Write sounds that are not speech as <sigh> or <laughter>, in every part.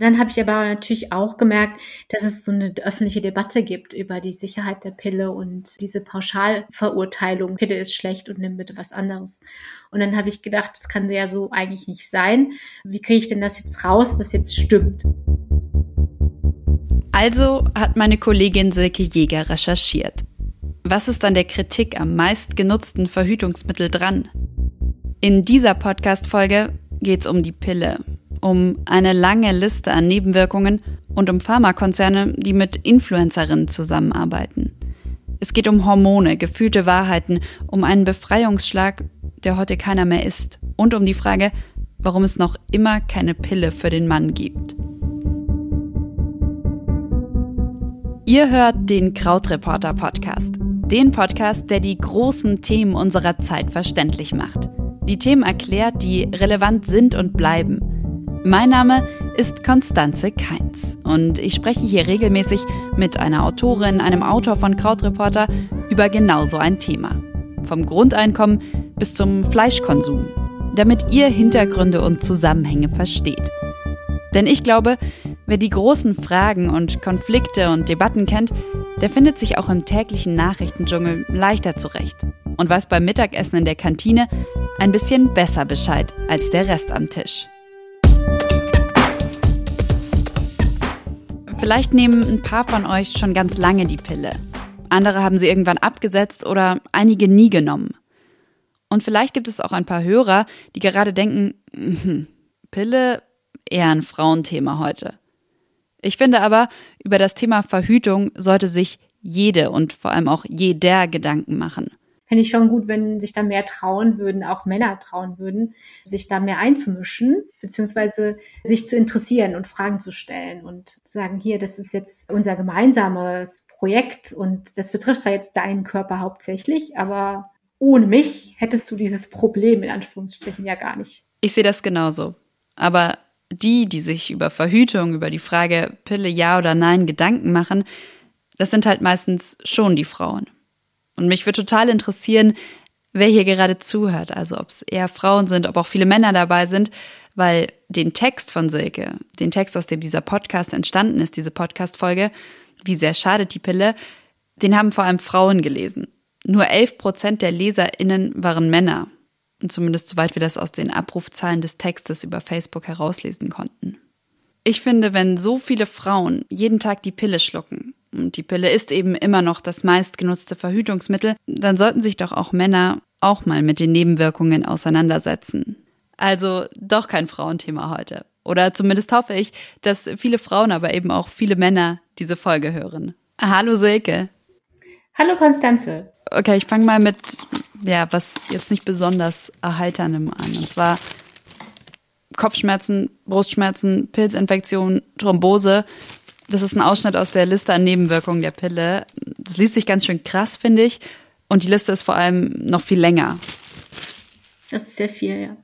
Dann habe ich aber natürlich auch gemerkt, dass es so eine öffentliche Debatte gibt über die Sicherheit der Pille und diese Pauschalverurteilung, Pille ist schlecht und nimm bitte was anderes. Und dann habe ich gedacht, das kann ja so eigentlich nicht sein. Wie kriege ich denn das jetzt raus, was jetzt stimmt? Also hat meine Kollegin Silke Jäger recherchiert. Was ist an der Kritik am meistgenutzten Verhütungsmittel dran? In dieser Podcast-Folge geht es um die Pille um eine lange Liste an Nebenwirkungen und um Pharmakonzerne, die mit Influencerinnen zusammenarbeiten. Es geht um Hormone, gefühlte Wahrheiten, um einen Befreiungsschlag, der heute keiner mehr ist, und um die Frage, warum es noch immer keine Pille für den Mann gibt. Ihr hört den Krautreporter Podcast, den Podcast, der die großen Themen unserer Zeit verständlich macht. Die Themen erklärt, die relevant sind und bleiben mein Name ist Konstanze Keins und ich spreche hier regelmäßig mit einer Autorin, einem Autor von Krautreporter über genau so ein Thema. Vom Grundeinkommen bis zum Fleischkonsum, damit ihr Hintergründe und Zusammenhänge versteht. Denn ich glaube, wer die großen Fragen und Konflikte und Debatten kennt, der findet sich auch im täglichen Nachrichtendschungel leichter zurecht und weiß beim Mittagessen in der Kantine ein bisschen besser Bescheid als der Rest am Tisch. Vielleicht nehmen ein paar von euch schon ganz lange die Pille. Andere haben sie irgendwann abgesetzt oder einige nie genommen. Und vielleicht gibt es auch ein paar Hörer, die gerade denken, mh, Pille eher ein Frauenthema heute. Ich finde aber, über das Thema Verhütung sollte sich jede und vor allem auch jeder Gedanken machen fände ich schon gut, wenn sich da mehr trauen würden, auch Männer trauen würden, sich da mehr einzumischen, beziehungsweise sich zu interessieren und Fragen zu stellen und zu sagen, hier, das ist jetzt unser gemeinsames Projekt und das betrifft zwar jetzt deinen Körper hauptsächlich, aber ohne mich hättest du dieses Problem in Anführungsstrichen ja gar nicht. Ich sehe das genauso. Aber die, die sich über Verhütung, über die Frage Pille ja oder nein Gedanken machen, das sind halt meistens schon die Frauen. Und mich würde total interessieren, wer hier gerade zuhört. Also ob es eher Frauen sind, ob auch viele Männer dabei sind, weil den Text von Silke, den Text, aus dem dieser Podcast entstanden ist, diese Podcast-Folge, wie sehr schadet die Pille, den haben vor allem Frauen gelesen. Nur 11 Prozent der LeserInnen waren Männer. Und zumindest soweit wir das aus den Abrufzahlen des Textes über Facebook herauslesen konnten. Ich finde, wenn so viele Frauen jeden Tag die Pille schlucken, und die Pille ist eben immer noch das meistgenutzte Verhütungsmittel, dann sollten sich doch auch Männer auch mal mit den Nebenwirkungen auseinandersetzen. Also doch kein Frauenthema heute. Oder zumindest hoffe ich, dass viele Frauen, aber eben auch viele Männer diese Folge hören. Hallo Silke. Hallo Konstanze. Okay, ich fange mal mit, ja, was jetzt nicht besonders erheiterndem an. Und zwar Kopfschmerzen, Brustschmerzen, Pilzinfektion, Thrombose. Das ist ein Ausschnitt aus der Liste an Nebenwirkungen der Pille. Das liest sich ganz schön krass, finde ich. Und die Liste ist vor allem noch viel länger. Das ist sehr viel, ja.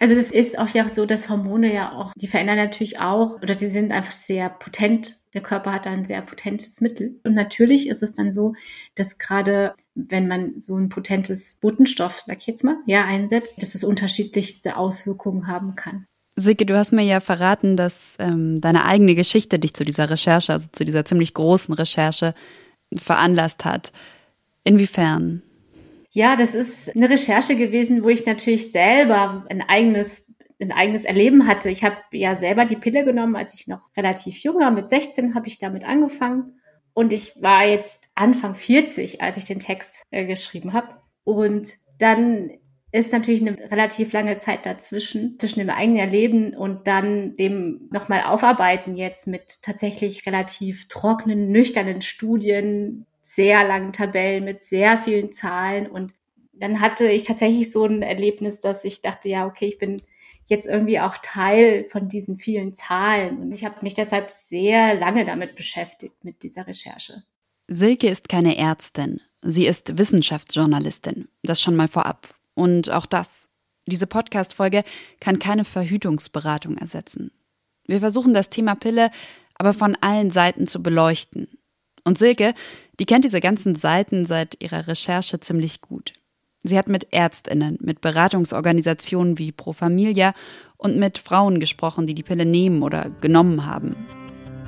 Also das ist auch ja so, dass Hormone ja auch, die verändern natürlich auch, oder sie sind einfach sehr potent. Der Körper hat da ein sehr potentes Mittel. Und natürlich ist es dann so, dass gerade wenn man so ein potentes Botenstoff, sag ich jetzt mal, ja, einsetzt, dass es unterschiedlichste Auswirkungen haben kann. Silke, du hast mir ja verraten, dass ähm, deine eigene Geschichte dich zu dieser Recherche, also zu dieser ziemlich großen Recherche, veranlasst hat. Inwiefern? Ja, das ist eine Recherche gewesen, wo ich natürlich selber ein eigenes ein eigenes Erleben hatte. Ich habe ja selber die Pille genommen, als ich noch relativ jung war. Mit 16 habe ich damit angefangen. Und ich war jetzt Anfang 40, als ich den Text äh, geschrieben habe. Und dann ist natürlich eine relativ lange Zeit dazwischen, zwischen dem eigenen Erleben und dann dem nochmal aufarbeiten jetzt mit tatsächlich relativ trockenen, nüchternen Studien, sehr langen Tabellen mit sehr vielen Zahlen und dann hatte ich tatsächlich so ein Erlebnis, dass ich dachte, ja, okay, ich bin jetzt irgendwie auch Teil von diesen vielen Zahlen und ich habe mich deshalb sehr lange damit beschäftigt mit dieser Recherche. Silke ist keine Ärztin, sie ist Wissenschaftsjournalistin, das schon mal vorab. Und auch das, diese Podcast-Folge kann keine Verhütungsberatung ersetzen. Wir versuchen das Thema Pille aber von allen Seiten zu beleuchten. Und Silke, die kennt diese ganzen Seiten seit ihrer Recherche ziemlich gut. Sie hat mit Ärztinnen, mit Beratungsorganisationen wie Pro Familia und mit Frauen gesprochen, die die Pille nehmen oder genommen haben.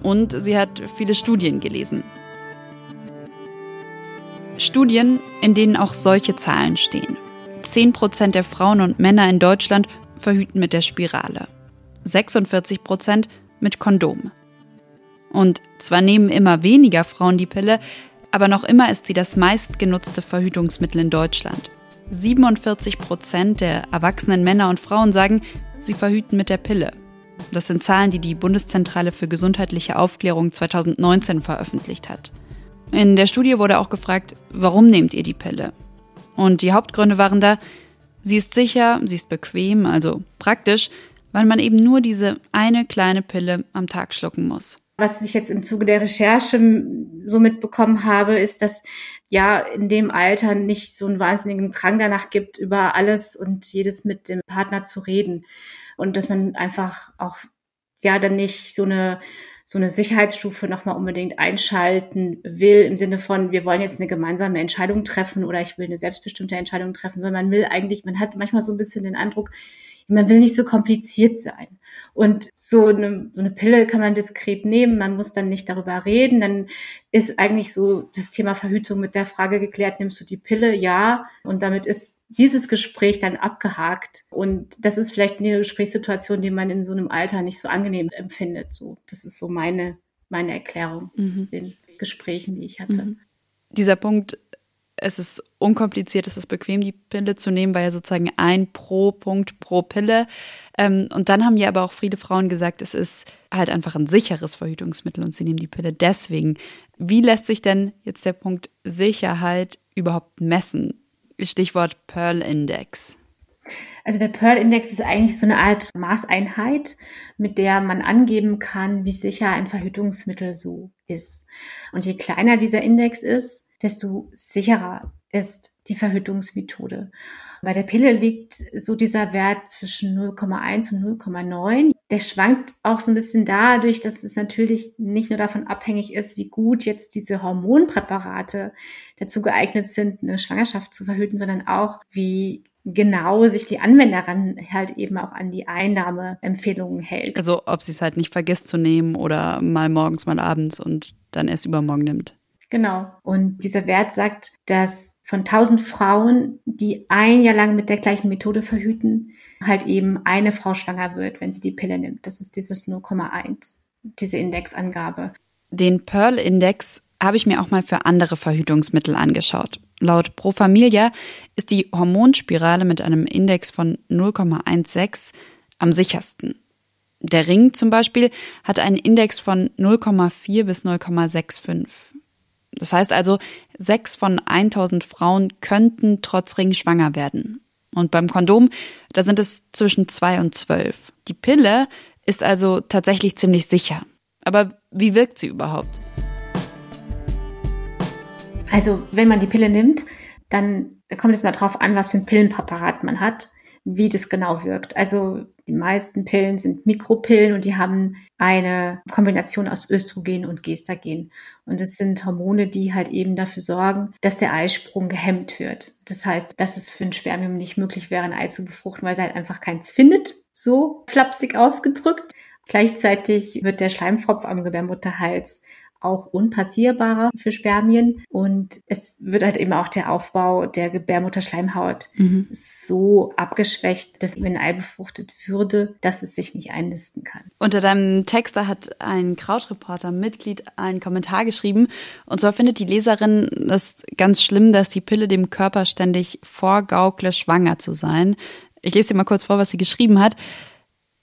Und sie hat viele Studien gelesen. Studien, in denen auch solche Zahlen stehen. 10% der Frauen und Männer in Deutschland verhüten mit der Spirale. 46% mit Kondom. Und zwar nehmen immer weniger Frauen die Pille, aber noch immer ist sie das meistgenutzte Verhütungsmittel in Deutschland. 47 Prozent der erwachsenen Männer und Frauen sagen, sie verhüten mit der Pille. Das sind Zahlen, die die Bundeszentrale für gesundheitliche Aufklärung 2019 veröffentlicht hat. In der Studie wurde auch gefragt, warum nehmt ihr die Pille? Und die Hauptgründe waren da, sie ist sicher, sie ist bequem, also praktisch, weil man eben nur diese eine kleine Pille am Tag schlucken muss. Was ich jetzt im Zuge der Recherche so mitbekommen habe, ist, dass ja in dem Alter nicht so einen wahnsinnigen Drang danach gibt, über alles und jedes mit dem Partner zu reden. Und dass man einfach auch ja dann nicht so eine so eine Sicherheitsstufe nochmal unbedingt einschalten will, im Sinne von, wir wollen jetzt eine gemeinsame Entscheidung treffen oder ich will eine selbstbestimmte Entscheidung treffen, sondern man will eigentlich, man hat manchmal so ein bisschen den Eindruck, man will nicht so kompliziert sein. Und so eine, so eine Pille kann man diskret nehmen, man muss dann nicht darüber reden. Dann ist eigentlich so das Thema Verhütung mit der Frage geklärt, nimmst du die Pille? Ja. Und damit ist dieses Gespräch dann abgehakt. Und das ist vielleicht eine Gesprächssituation, die man in so einem Alter nicht so angenehm empfindet. So, das ist so meine, meine Erklärung mhm. aus den Gesprächen, die ich hatte. Mhm. Dieser Punkt es ist unkompliziert, es ist bequem, die Pille zu nehmen, weil ja sozusagen ein pro Punkt pro Pille. Ähm, und dann haben ja aber auch viele Frauen gesagt, es ist halt einfach ein sicheres Verhütungsmittel und sie nehmen die Pille deswegen. Wie lässt sich denn jetzt der Punkt Sicherheit überhaupt messen? Stichwort Pearl Index. Also der Pearl Index ist eigentlich so eine Art Maßeinheit, mit der man angeben kann, wie sicher ein Verhütungsmittel so ist. Und je kleiner dieser Index ist, desto sicherer ist die Verhütungsmethode. Bei der Pille liegt so dieser Wert zwischen 0,1 und 0,9. Der schwankt auch so ein bisschen dadurch, dass es natürlich nicht nur davon abhängig ist, wie gut jetzt diese Hormonpräparate dazu geeignet sind, eine Schwangerschaft zu verhüten, sondern auch, wie genau sich die Anwenderin halt eben auch an die Einnahmeempfehlungen hält. Also ob sie es halt nicht vergisst zu nehmen oder mal morgens, mal abends und dann erst übermorgen nimmt. Genau. Und dieser Wert sagt, dass von 1000 Frauen, die ein Jahr lang mit der gleichen Methode verhüten, halt eben eine Frau schwanger wird, wenn sie die Pille nimmt. Das ist dieses 0,1, diese Indexangabe. Den Pearl-Index habe ich mir auch mal für andere Verhütungsmittel angeschaut. Laut Pro Familia ist die Hormonspirale mit einem Index von 0,16 am sichersten. Der Ring zum Beispiel hat einen Index von 0,4 bis 0,65. Das heißt also, sechs von 1000 Frauen könnten trotz Ring schwanger werden. Und beim Kondom, da sind es zwischen zwei und zwölf. Die Pille ist also tatsächlich ziemlich sicher. Aber wie wirkt sie überhaupt? Also, wenn man die Pille nimmt, dann kommt es mal drauf an, was für ein Pillenpräparat man hat wie das genau wirkt. Also die meisten Pillen sind Mikropillen und die haben eine Kombination aus Östrogen und Gestagen. Und es sind Hormone, die halt eben dafür sorgen, dass der Eisprung gehemmt wird. Das heißt, dass es für ein Spermium nicht möglich wäre, ein Ei zu befruchten, weil es halt einfach keins findet, so flapsig ausgedrückt. Gleichzeitig wird der Schleimfropf am Gebärmutterhals auch unpassierbarer für Spermien. Und es wird halt eben auch der Aufbau der Gebärmutterschleimhaut mhm. so abgeschwächt, dass wenn ein Ei befruchtet würde, dass es sich nicht einnisten kann. Unter deinem Text da hat ein Krautreporter Mitglied einen Kommentar geschrieben. Und zwar findet die Leserin es ganz schlimm, dass die Pille dem Körper ständig vorgaukle, schwanger zu sein. Ich lese dir mal kurz vor, was sie geschrieben hat.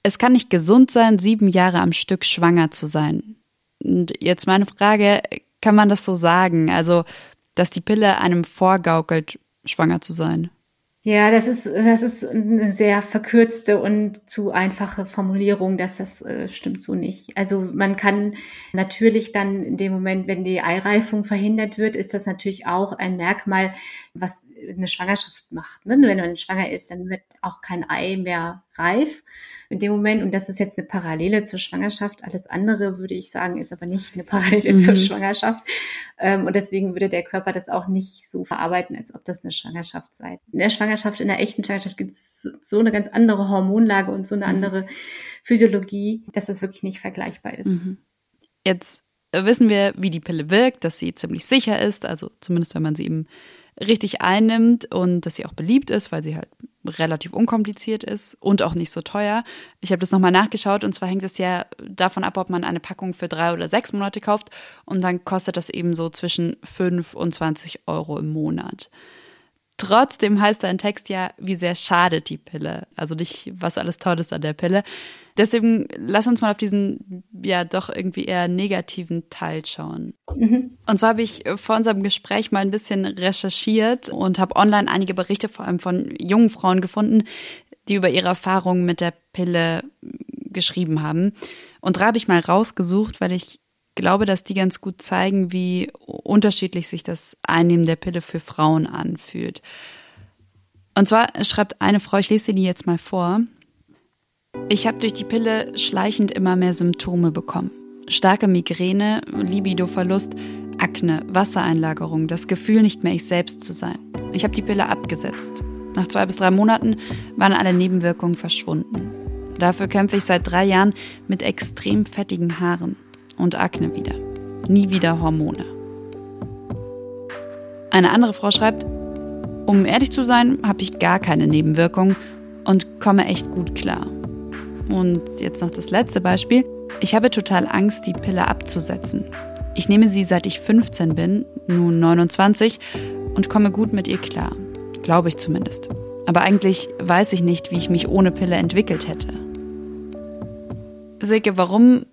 Es kann nicht gesund sein, sieben Jahre am Stück schwanger zu sein. Und jetzt meine Frage, kann man das so sagen? Also, dass die Pille einem vorgaukelt, schwanger zu sein? Ja, das ist, das ist eine sehr verkürzte und zu einfache Formulierung, dass das äh, stimmt so nicht. Also man kann natürlich dann in dem Moment, wenn die Eireifung verhindert wird, ist das natürlich auch ein Merkmal, was eine Schwangerschaft macht. Ne? Wenn man schwanger ist, dann wird auch kein Ei mehr reif in dem Moment. Und das ist jetzt eine Parallele zur Schwangerschaft. Alles andere, würde ich sagen, ist aber nicht eine Parallele mhm. zur Schwangerschaft. Ähm, und deswegen würde der Körper das auch nicht so verarbeiten, als ob das eine Schwangerschaft sei. In der Schwangerschaft, in der echten Schwangerschaft gibt es so eine ganz andere Hormonlage und so eine mhm. andere Physiologie, dass das wirklich nicht vergleichbar ist. Mhm. Jetzt wissen wir, wie die Pille wirkt, dass sie ziemlich sicher ist, also zumindest wenn man sie eben richtig einnimmt und dass sie auch beliebt ist, weil sie halt relativ unkompliziert ist und auch nicht so teuer. Ich habe das nochmal nachgeschaut und zwar hängt es ja davon ab, ob man eine Packung für drei oder sechs Monate kauft und dann kostet das eben so zwischen fünf und 20 Euro im Monat. Trotzdem heißt dein Text ja, wie sehr schadet die Pille. Also nicht, was alles toll ist an der Pille. Deswegen lass uns mal auf diesen ja doch irgendwie eher negativen Teil schauen. Mhm. Und zwar habe ich vor unserem Gespräch mal ein bisschen recherchiert und habe online einige Berichte vor allem von jungen Frauen gefunden, die über ihre Erfahrungen mit der Pille geschrieben haben. Und da habe ich mal rausgesucht, weil ich glaube, dass die ganz gut zeigen, wie unterschiedlich sich das Einnehmen der Pille für Frauen anfühlt. Und zwar schreibt eine Frau, ich lese dir die jetzt mal vor. Ich habe durch die Pille schleichend immer mehr Symptome bekommen. Starke Migräne, Libidoverlust, Akne, Wassereinlagerung, das Gefühl, nicht mehr ich selbst zu sein. Ich habe die Pille abgesetzt. Nach zwei bis drei Monaten waren alle Nebenwirkungen verschwunden. Dafür kämpfe ich seit drei Jahren mit extrem fettigen Haaren und Akne wieder. Nie wieder Hormone. Eine andere Frau schreibt, um ehrlich zu sein, habe ich gar keine Nebenwirkungen und komme echt gut klar. Und jetzt noch das letzte Beispiel. Ich habe total Angst, die Pille abzusetzen. Ich nehme sie seit ich 15 bin, nun 29, und komme gut mit ihr klar. Glaube ich zumindest. Aber eigentlich weiß ich nicht, wie ich mich ohne Pille entwickelt hätte. Silke, warum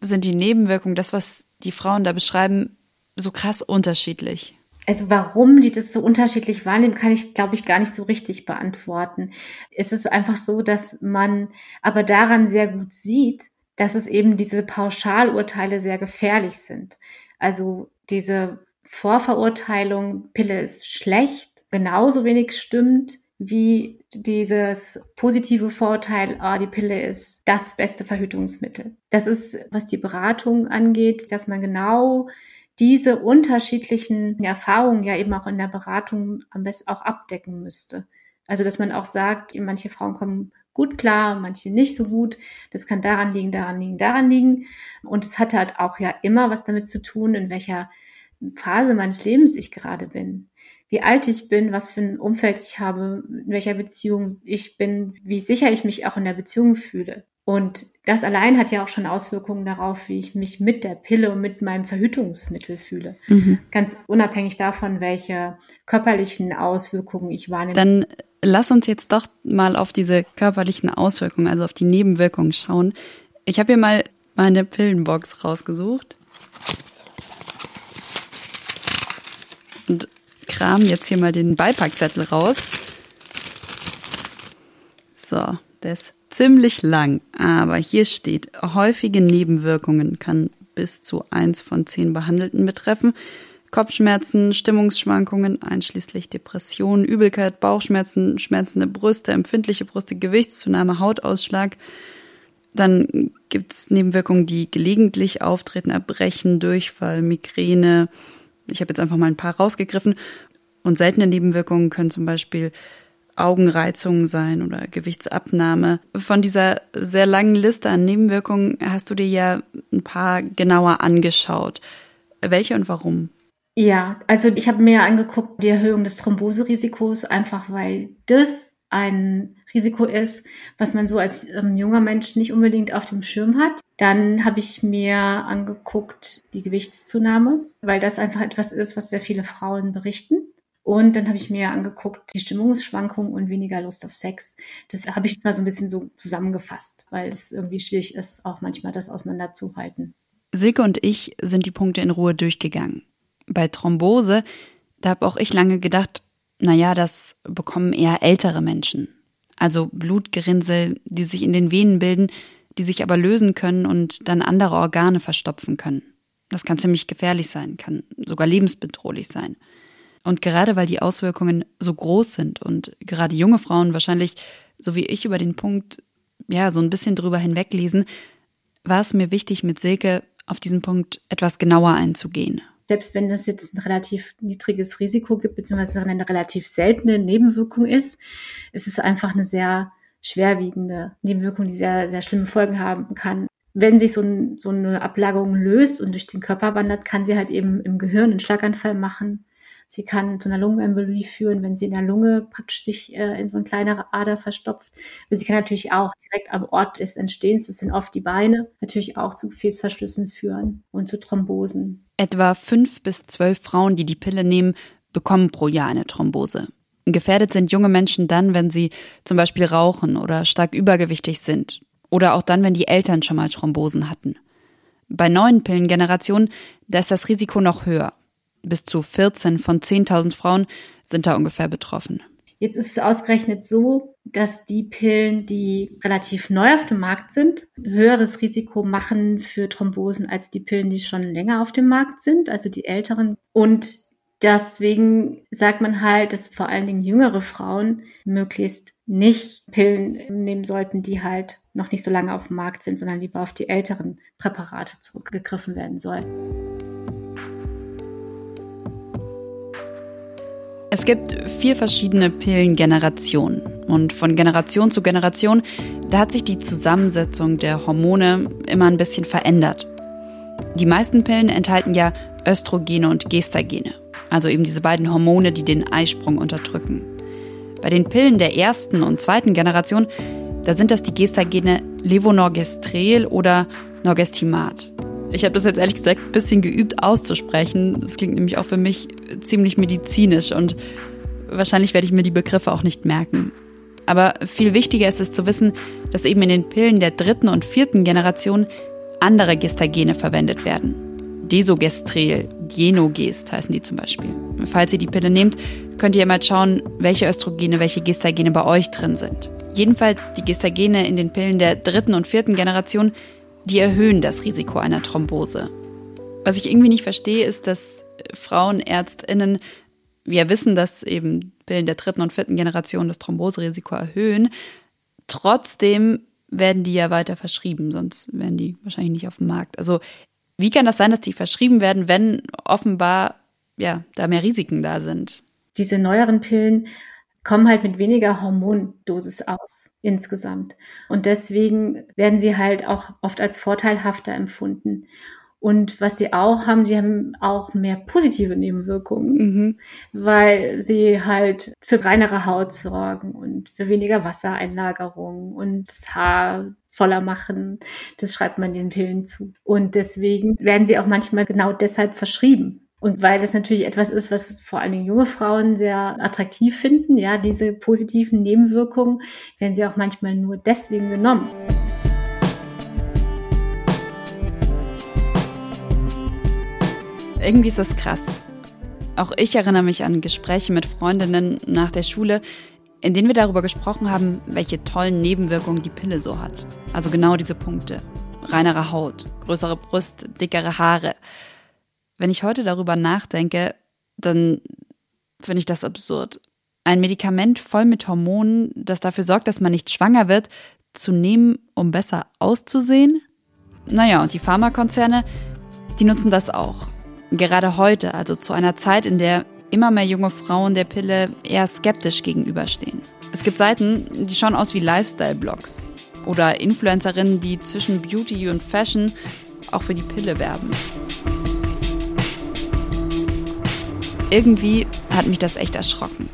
sind die Nebenwirkungen, das, was die Frauen da beschreiben, so krass unterschiedlich? Also warum die das so unterschiedlich wahrnehmen, kann ich, glaube ich, gar nicht so richtig beantworten. Es ist einfach so, dass man aber daran sehr gut sieht, dass es eben diese Pauschalurteile sehr gefährlich sind. Also diese Vorverurteilung, Pille ist schlecht, genauso wenig stimmt wie dieses positive Vorurteil, ah, die Pille ist das beste Verhütungsmittel. Das ist, was die Beratung angeht, dass man genau diese unterschiedlichen Erfahrungen ja eben auch in der Beratung am besten auch abdecken müsste. Also, dass man auch sagt, manche Frauen kommen gut klar, manche nicht so gut. Das kann daran liegen, daran liegen, daran liegen. Und es hat halt auch ja immer was damit zu tun, in welcher Phase meines Lebens ich gerade bin wie alt ich bin, was für ein Umfeld ich habe, in welcher Beziehung ich bin, wie sicher ich mich auch in der Beziehung fühle. Und das allein hat ja auch schon Auswirkungen darauf, wie ich mich mit der Pille und mit meinem Verhütungsmittel fühle. Mhm. Ganz unabhängig davon, welche körperlichen Auswirkungen ich wahrnehme. Dann lass uns jetzt doch mal auf diese körperlichen Auswirkungen, also auf die Nebenwirkungen schauen. Ich habe hier mal meine Pillenbox rausgesucht. Und kram jetzt hier mal den Beipackzettel raus. So, ist ziemlich lang, aber hier steht, häufige Nebenwirkungen kann bis zu eins von zehn Behandelten betreffen. Kopfschmerzen, Stimmungsschwankungen, einschließlich Depressionen, Übelkeit, Bauchschmerzen, schmerzende Brüste, empfindliche Brüste, Gewichtszunahme, Hautausschlag. Dann gibt's Nebenwirkungen, die gelegentlich auftreten, Erbrechen, Durchfall, Migräne. Ich habe jetzt einfach mal ein paar rausgegriffen. Und seltene Nebenwirkungen können zum Beispiel Augenreizungen sein oder Gewichtsabnahme. Von dieser sehr langen Liste an Nebenwirkungen hast du dir ja ein paar genauer angeschaut. Welche und warum? Ja, also ich habe mir angeguckt die Erhöhung des Thromboserisikos, einfach weil das ein Risiko ist, was man so als ähm, junger Mensch nicht unbedingt auf dem Schirm hat. Dann habe ich mir angeguckt die Gewichtszunahme, weil das einfach etwas ist, was sehr viele Frauen berichten. Und dann habe ich mir angeguckt, die Stimmungsschwankungen und weniger Lust auf Sex. Das habe ich mal so ein bisschen so zusammengefasst, weil es irgendwie schwierig ist, auch manchmal das auseinanderzuhalten. Silke und ich sind die Punkte in Ruhe durchgegangen. Bei Thrombose, da habe auch ich lange gedacht, naja, das bekommen eher ältere Menschen. Also Blutgerinnsel, die sich in den Venen bilden, die sich aber lösen können und dann andere Organe verstopfen können. Das kann ziemlich gefährlich sein, kann sogar lebensbedrohlich sein. Und gerade weil die Auswirkungen so groß sind und gerade junge Frauen wahrscheinlich, so wie ich, über den Punkt, ja, so ein bisschen drüber hinweglesen, war es mir wichtig, mit Silke auf diesen Punkt etwas genauer einzugehen. Selbst wenn es jetzt ein relativ niedriges Risiko gibt, beziehungsweise eine relativ seltene Nebenwirkung ist, ist es einfach eine sehr schwerwiegende Nebenwirkung, die sehr, sehr schlimme Folgen haben kann. Wenn sich so, ein, so eine Ablagerung löst und durch den Körper wandert, kann sie halt eben im Gehirn einen Schlaganfall machen Sie kann zu einer Lungenembolie führen, wenn sie in der Lunge praktisch sich äh, in so eine kleinere Ader verstopft. Aber sie kann natürlich auch direkt am Ort des Entstehens, das sind oft die Beine, natürlich auch zu Gefäßverschlüssen führen und zu Thrombosen. Etwa fünf bis zwölf Frauen, die die Pille nehmen, bekommen pro Jahr eine Thrombose. Gefährdet sind junge Menschen dann, wenn sie zum Beispiel rauchen oder stark übergewichtig sind. Oder auch dann, wenn die Eltern schon mal Thrombosen hatten. Bei neuen Pillengenerationen, da ist das Risiko noch höher. Bis zu 14 von 10.000 Frauen sind da ungefähr betroffen. Jetzt ist es ausgerechnet so, dass die Pillen, die relativ neu auf dem Markt sind, höheres Risiko machen für Thrombosen als die Pillen, die schon länger auf dem Markt sind, also die älteren. Und deswegen sagt man halt, dass vor allen Dingen jüngere Frauen möglichst nicht Pillen nehmen sollten, die halt noch nicht so lange auf dem Markt sind, sondern lieber auf die älteren Präparate zurückgegriffen werden soll. Es gibt vier verschiedene Pillengenerationen. Und von Generation zu Generation, da hat sich die Zusammensetzung der Hormone immer ein bisschen verändert. Die meisten Pillen enthalten ja Östrogene und Gestagene, also eben diese beiden Hormone, die den Eisprung unterdrücken. Bei den Pillen der ersten und zweiten Generation, da sind das die Gestagene Levonorgestrel oder Norgestimat. Ich habe das jetzt ehrlich gesagt ein bisschen geübt auszusprechen. Das klingt nämlich auch für mich ziemlich medizinisch und wahrscheinlich werde ich mir die Begriffe auch nicht merken. Aber viel wichtiger ist es zu wissen, dass eben in den Pillen der dritten und vierten Generation andere Gestagene verwendet werden. Desogestrel, Dienogest heißen die zum Beispiel. Falls ihr die Pille nehmt, könnt ihr mal schauen, welche Östrogene, welche Gestagene bei euch drin sind. Jedenfalls die Gestagene in den Pillen der dritten und vierten Generation die erhöhen das Risiko einer Thrombose. Was ich irgendwie nicht verstehe, ist, dass Frauenärztinnen ja wissen, dass eben Pillen der dritten und vierten Generation das Thromboserisiko erhöhen. Trotzdem werden die ja weiter verschrieben, sonst wären die wahrscheinlich nicht auf dem Markt. Also wie kann das sein, dass die verschrieben werden, wenn offenbar ja da mehr Risiken da sind? Diese neueren Pillen kommen halt mit weniger Hormondosis aus insgesamt. Und deswegen werden sie halt auch oft als vorteilhafter empfunden. Und was sie auch haben, sie haben auch mehr positive Nebenwirkungen, mhm. weil sie halt für reinere Haut sorgen und für weniger Wassereinlagerung und das Haar voller machen. Das schreibt man den Pillen zu. Und deswegen werden sie auch manchmal genau deshalb verschrieben. Und weil das natürlich etwas ist, was vor allen Dingen junge Frauen sehr attraktiv finden, ja, diese positiven Nebenwirkungen werden sie auch manchmal nur deswegen genommen. Irgendwie ist das krass. Auch ich erinnere mich an Gespräche mit Freundinnen nach der Schule, in denen wir darüber gesprochen haben, welche tollen Nebenwirkungen die Pille so hat. Also genau diese Punkte. Reinere Haut, größere Brust, dickere Haare. Wenn ich heute darüber nachdenke, dann finde ich das absurd. Ein Medikament voll mit Hormonen, das dafür sorgt, dass man nicht schwanger wird, zu nehmen, um besser auszusehen? Naja, und die Pharmakonzerne, die nutzen das auch. Gerade heute, also zu einer Zeit, in der immer mehr junge Frauen der Pille eher skeptisch gegenüberstehen. Es gibt Seiten, die schauen aus wie Lifestyle-Blogs oder Influencerinnen, die zwischen Beauty und Fashion auch für die Pille werben. Irgendwie hat mich das echt erschrocken.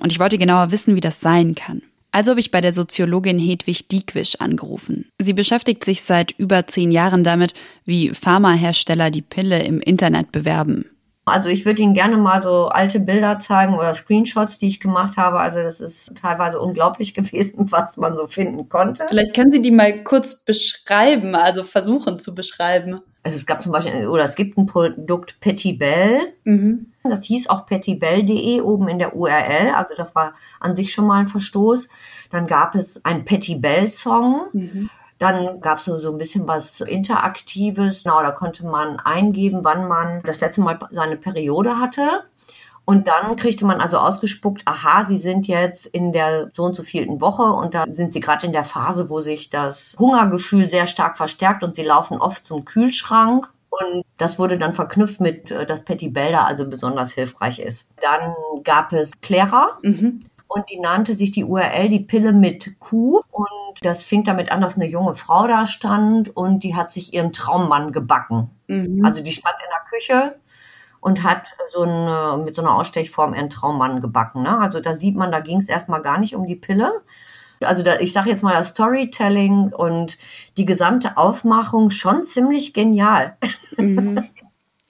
Und ich wollte genauer wissen, wie das sein kann. Also habe ich bei der Soziologin Hedwig Diekwisch angerufen. Sie beschäftigt sich seit über zehn Jahren damit, wie Pharmahersteller die Pille im Internet bewerben. Also ich würde Ihnen gerne mal so alte Bilder zeigen oder Screenshots, die ich gemacht habe. Also das ist teilweise unglaublich <laughs> gewesen, was man so finden konnte. Vielleicht können Sie die mal kurz beschreiben, also versuchen zu beschreiben. Also es gab zum Beispiel, oder es gibt ein Produkt Petty Bell. Mhm. Das hieß auch pettybell.de oben in der URL. Also das war an sich schon mal ein Verstoß. Dann gab es ein Petty Bell Song. Mhm. Dann gab es so, so ein bisschen was Interaktives. Na, da konnte man eingeben, wann man das letzte Mal seine Periode hatte. Und dann kriegte man also ausgespuckt, aha, Sie sind jetzt in der so und so vielten Woche und da sind Sie gerade in der Phase, wo sich das Hungergefühl sehr stark verstärkt und Sie laufen oft zum Kühlschrank. Und das wurde dann verknüpft mit, äh, dass Patty Bell da also besonders hilfreich ist. Dann gab es Clara. Mhm. Und die nannte sich die URL die Pille mit Q. Und das fing damit an, dass eine junge Frau da stand und die hat sich ihren Traummann gebacken. Mhm. Also die stand in der Küche und hat so eine, mit so einer Ausstechform ihren Traummann gebacken. Ne? Also da sieht man, da ging es erstmal gar nicht um die Pille. Also da, ich sage jetzt mal das Storytelling und die gesamte Aufmachung schon ziemlich genial. <laughs> Mhm.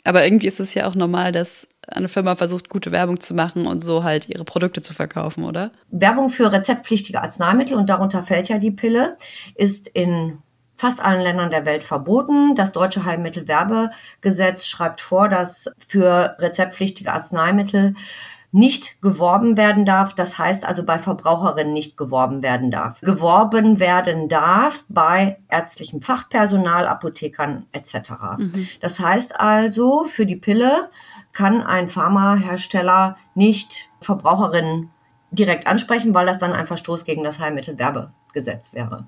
Aber irgendwie ist es ja auch normal, dass eine Firma versucht, gute Werbung zu machen und so halt ihre Produkte zu verkaufen, oder? Werbung für rezeptpflichtige Arzneimittel und darunter fällt ja die Pille, ist in fast allen Ländern der Welt verboten. Das deutsche Heilmittelwerbegesetz schreibt vor, dass für rezeptpflichtige Arzneimittel nicht geworben werden darf. Das heißt also bei Verbraucherinnen nicht geworben werden darf. Geworben werden darf bei ärztlichem Fachpersonal, Apothekern etc. Mhm. Das heißt also, für die Pille kann ein Pharmahersteller nicht Verbraucherinnen direkt ansprechen, weil das dann ein Verstoß gegen das Heilmittelwerbegesetz wäre.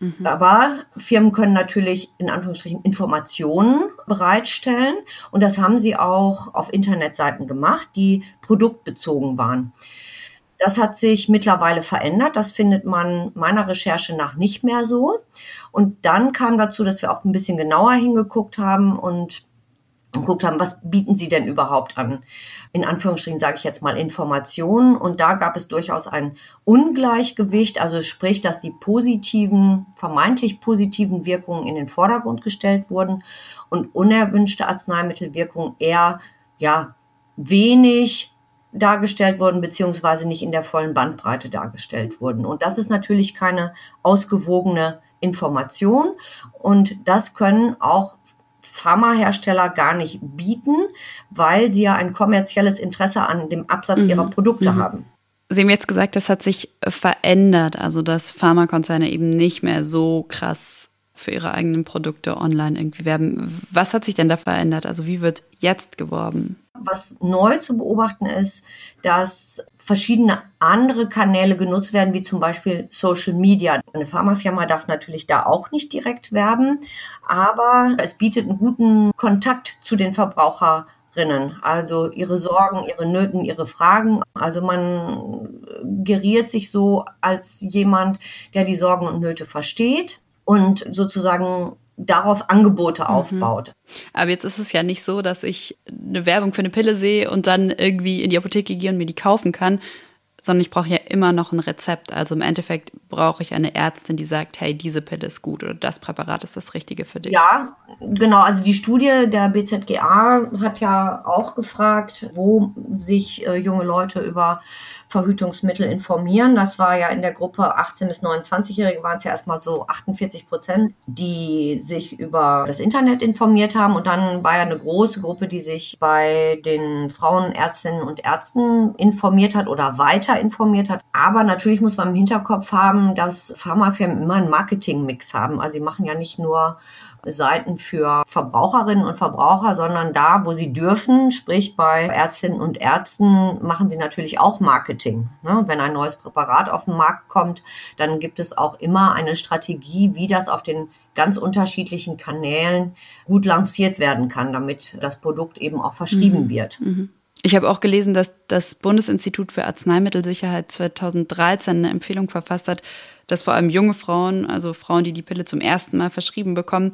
Mhm. Aber Firmen können natürlich in Anführungsstrichen Informationen bereitstellen und das haben sie auch auf Internetseiten gemacht, die produktbezogen waren. Das hat sich mittlerweile verändert. Das findet man meiner Recherche nach nicht mehr so. Und dann kam dazu, dass wir auch ein bisschen genauer hingeguckt haben und geguckt haben, was bieten sie denn überhaupt an? In Anführungsstrichen sage ich jetzt mal Informationen. Und da gab es durchaus ein Ungleichgewicht, also sprich, dass die positiven, vermeintlich positiven Wirkungen in den Vordergrund gestellt wurden und unerwünschte Arzneimittelwirkungen eher, ja, wenig dargestellt wurden, beziehungsweise nicht in der vollen Bandbreite dargestellt wurden. Und das ist natürlich keine ausgewogene Information. Und das können auch Pharmahersteller gar nicht bieten, weil sie ja ein kommerzielles Interesse an dem Absatz mhm. ihrer Produkte mhm. haben. Sie haben jetzt gesagt, das hat sich verändert, also dass Pharmakonzerne eben nicht mehr so krass für ihre eigenen Produkte online irgendwie werben. Was hat sich denn da verändert? Also wie wird jetzt geworben? Was neu zu beobachten ist, dass verschiedene andere Kanäle genutzt werden, wie zum Beispiel Social Media. Eine Pharmafirma darf natürlich da auch nicht direkt werben, aber es bietet einen guten Kontakt zu den Verbraucherinnen. Also ihre Sorgen, ihre Nöten, ihre Fragen. Also man geriert sich so als jemand, der die Sorgen und Nöte versteht und sozusagen darauf Angebote mhm. aufbaut. Aber jetzt ist es ja nicht so, dass ich eine Werbung für eine Pille sehe und dann irgendwie in die Apotheke gehe und mir die kaufen kann, sondern ich brauche ja immer noch ein Rezept. Also im Endeffekt brauche ich eine Ärztin, die sagt, hey, diese Pille ist gut oder das Präparat ist das Richtige für dich. Ja, genau. Also die Studie der BZGA hat ja auch gefragt, wo sich äh, junge Leute über Verhütungsmittel informieren. Das war ja in der Gruppe 18 bis 29-Jährige waren es ja erstmal so 48 Prozent, die sich über das Internet informiert haben. Und dann war ja eine große Gruppe, die sich bei den Frauenärztinnen und Ärzten informiert hat oder weiter informiert hat. Aber natürlich muss man im Hinterkopf haben, dass Pharmafirmen immer einen Marketingmix haben. Also sie machen ja nicht nur Seiten für Verbraucherinnen und Verbraucher, sondern da, wo sie dürfen, sprich bei Ärztinnen und Ärzten, machen sie natürlich auch Marketing. Ne? Wenn ein neues Präparat auf den Markt kommt, dann gibt es auch immer eine Strategie, wie das auf den ganz unterschiedlichen Kanälen gut lanciert werden kann, damit das Produkt eben auch verschrieben mhm. wird. Mhm. Ich habe auch gelesen, dass das Bundesinstitut für Arzneimittelsicherheit 2013 eine Empfehlung verfasst hat, dass vor allem junge Frauen, also Frauen, die die Pille zum ersten Mal verschrieben bekommen,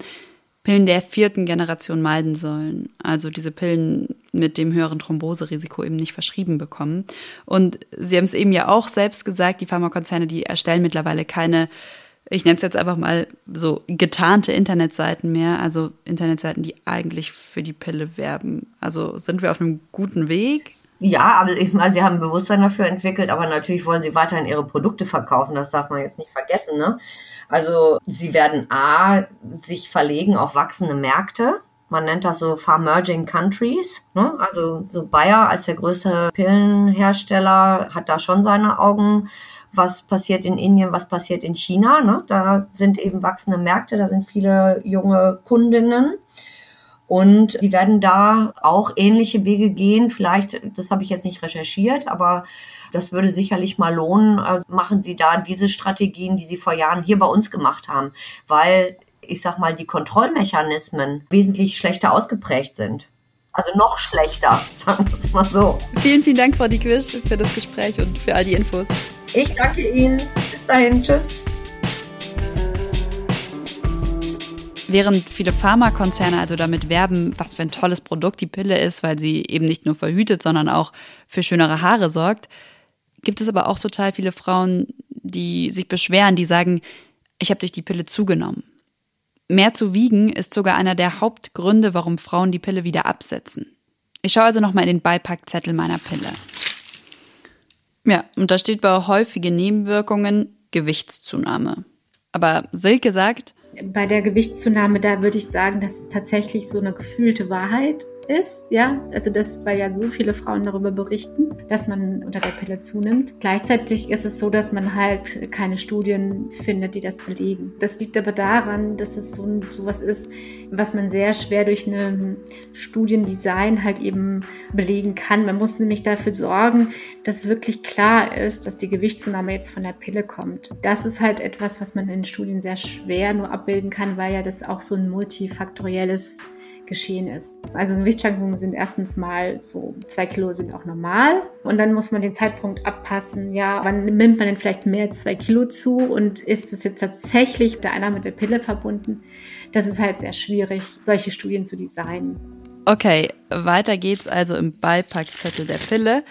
Pillen der vierten Generation meiden sollen. Also diese Pillen mit dem höheren Thromboserisiko eben nicht verschrieben bekommen. Und Sie haben es eben ja auch selbst gesagt, die Pharmakonzerne, die erstellen mittlerweile keine ich nenne es jetzt einfach mal so getarnte Internetseiten mehr, also Internetseiten, die eigentlich für die Pille werben. Also sind wir auf einem guten Weg? Ja, aber ich meine, sie haben ein Bewusstsein dafür entwickelt, aber natürlich wollen sie weiterhin ihre Produkte verkaufen, das darf man jetzt nicht vergessen. Ne? Also sie werden A, sich verlegen auf wachsende Märkte. Man nennt das so Farmerging Countries. Ne? Also so Bayer als der größte Pillenhersteller hat da schon seine Augen was passiert in Indien, was passiert in China. Ne? Da sind eben wachsende Märkte, da sind viele junge Kundinnen. Und sie werden da auch ähnliche Wege gehen. Vielleicht, das habe ich jetzt nicht recherchiert, aber das würde sicherlich mal lohnen. Also machen Sie da diese Strategien, die Sie vor Jahren hier bei uns gemacht haben, weil ich sag mal, die Kontrollmechanismen wesentlich schlechter ausgeprägt sind. Also noch schlechter, <laughs> sagen wir es mal so. Vielen, vielen Dank, Frau Diequisch, für das Gespräch und für all die Infos. Ich danke Ihnen. Bis dahin. Tschüss. Während viele Pharmakonzerne also damit werben, was für ein tolles Produkt die Pille ist, weil sie eben nicht nur verhütet, sondern auch für schönere Haare sorgt, gibt es aber auch total viele Frauen, die sich beschweren, die sagen, ich habe durch die Pille zugenommen. Mehr zu wiegen ist sogar einer der Hauptgründe, warum Frauen die Pille wieder absetzen. Ich schaue also nochmal in den Beipackzettel meiner Pille. Ja, und da steht bei häufige Nebenwirkungen Gewichtszunahme. Aber Silke sagt, bei der Gewichtszunahme, da würde ich sagen, das ist tatsächlich so eine gefühlte Wahrheit ist, ja, also das, weil ja so viele Frauen darüber berichten, dass man unter der Pille zunimmt. Gleichzeitig ist es so, dass man halt keine Studien findet, die das belegen. Das liegt aber daran, dass es so sowas ist, was man sehr schwer durch ein Studiendesign halt eben belegen kann. Man muss nämlich dafür sorgen, dass wirklich klar ist, dass die Gewichtszunahme jetzt von der Pille kommt. Das ist halt etwas, was man in Studien sehr schwer nur abbilden kann, weil ja das auch so ein multifaktorielles geschehen ist. Also Gewichtsschwankungen sind erstens mal so zwei Kilo sind auch normal und dann muss man den Zeitpunkt abpassen. Ja, wann nimmt man denn vielleicht mehr als zwei Kilo zu und ist es jetzt tatsächlich der einer mit der Pille verbunden? Das ist halt sehr schwierig, solche Studien zu designen. Okay, weiter geht's also im Beipackzettel der Pille.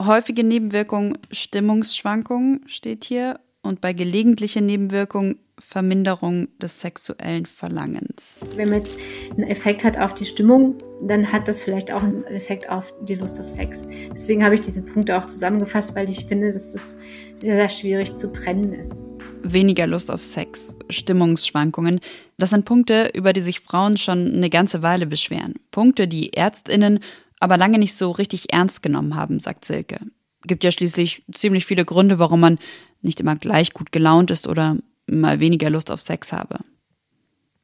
Häufige Nebenwirkungen, Stimmungsschwankungen steht hier und bei gelegentlichen Nebenwirkungen Verminderung des sexuellen Verlangens. Wenn man jetzt einen Effekt hat auf die Stimmung, dann hat das vielleicht auch einen Effekt auf die Lust auf Sex. Deswegen habe ich diese Punkte auch zusammengefasst, weil ich finde, dass das sehr schwierig zu trennen ist. Weniger Lust auf Sex, Stimmungsschwankungen, das sind Punkte, über die sich Frauen schon eine ganze Weile beschweren. Punkte, die Ärztinnen aber lange nicht so richtig ernst genommen haben, sagt Silke. Gibt ja schließlich ziemlich viele Gründe, warum man nicht immer gleich gut gelaunt ist oder mal weniger Lust auf Sex habe.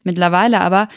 Mittlerweile aber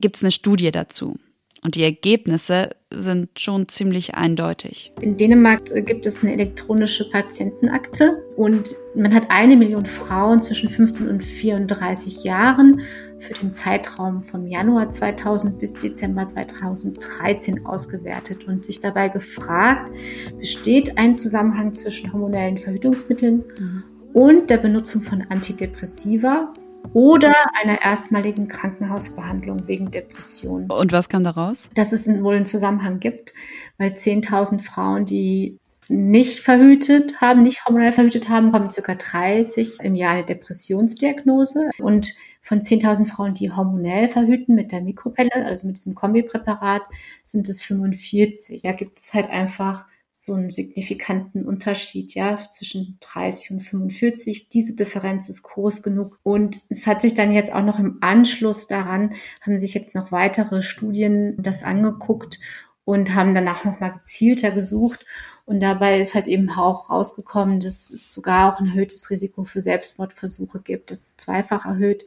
gibt es eine Studie dazu. Und die Ergebnisse sind schon ziemlich eindeutig. In Dänemark gibt es eine elektronische Patientenakte und man hat eine Million Frauen zwischen 15 und 34 Jahren für den Zeitraum vom Januar 2000 bis Dezember 2013 ausgewertet und sich dabei gefragt, besteht ein Zusammenhang zwischen hormonellen Verhütungsmitteln mhm und der Benutzung von Antidepressiva oder einer erstmaligen Krankenhausbehandlung wegen Depression. Und was kam daraus? Dass es wohl einen Zusammenhang gibt, weil 10.000 Frauen, die nicht verhütet haben, nicht hormonell verhütet haben, haben circa 30 im Jahr eine Depressionsdiagnose. Und von 10.000 Frauen, die hormonell verhüten mit der Mikropelle, also mit diesem Kombipräparat, sind es 45. Da gibt es halt einfach so einen signifikanten Unterschied, ja, zwischen 30 und 45. Diese Differenz ist groß genug. Und es hat sich dann jetzt auch noch im Anschluss daran, haben sich jetzt noch weitere Studien das angeguckt und haben danach nochmal gezielter gesucht. Und dabei ist halt eben auch rausgekommen, dass es sogar auch ein erhöhtes Risiko für Selbstmordversuche gibt. Das ist zweifach erhöht.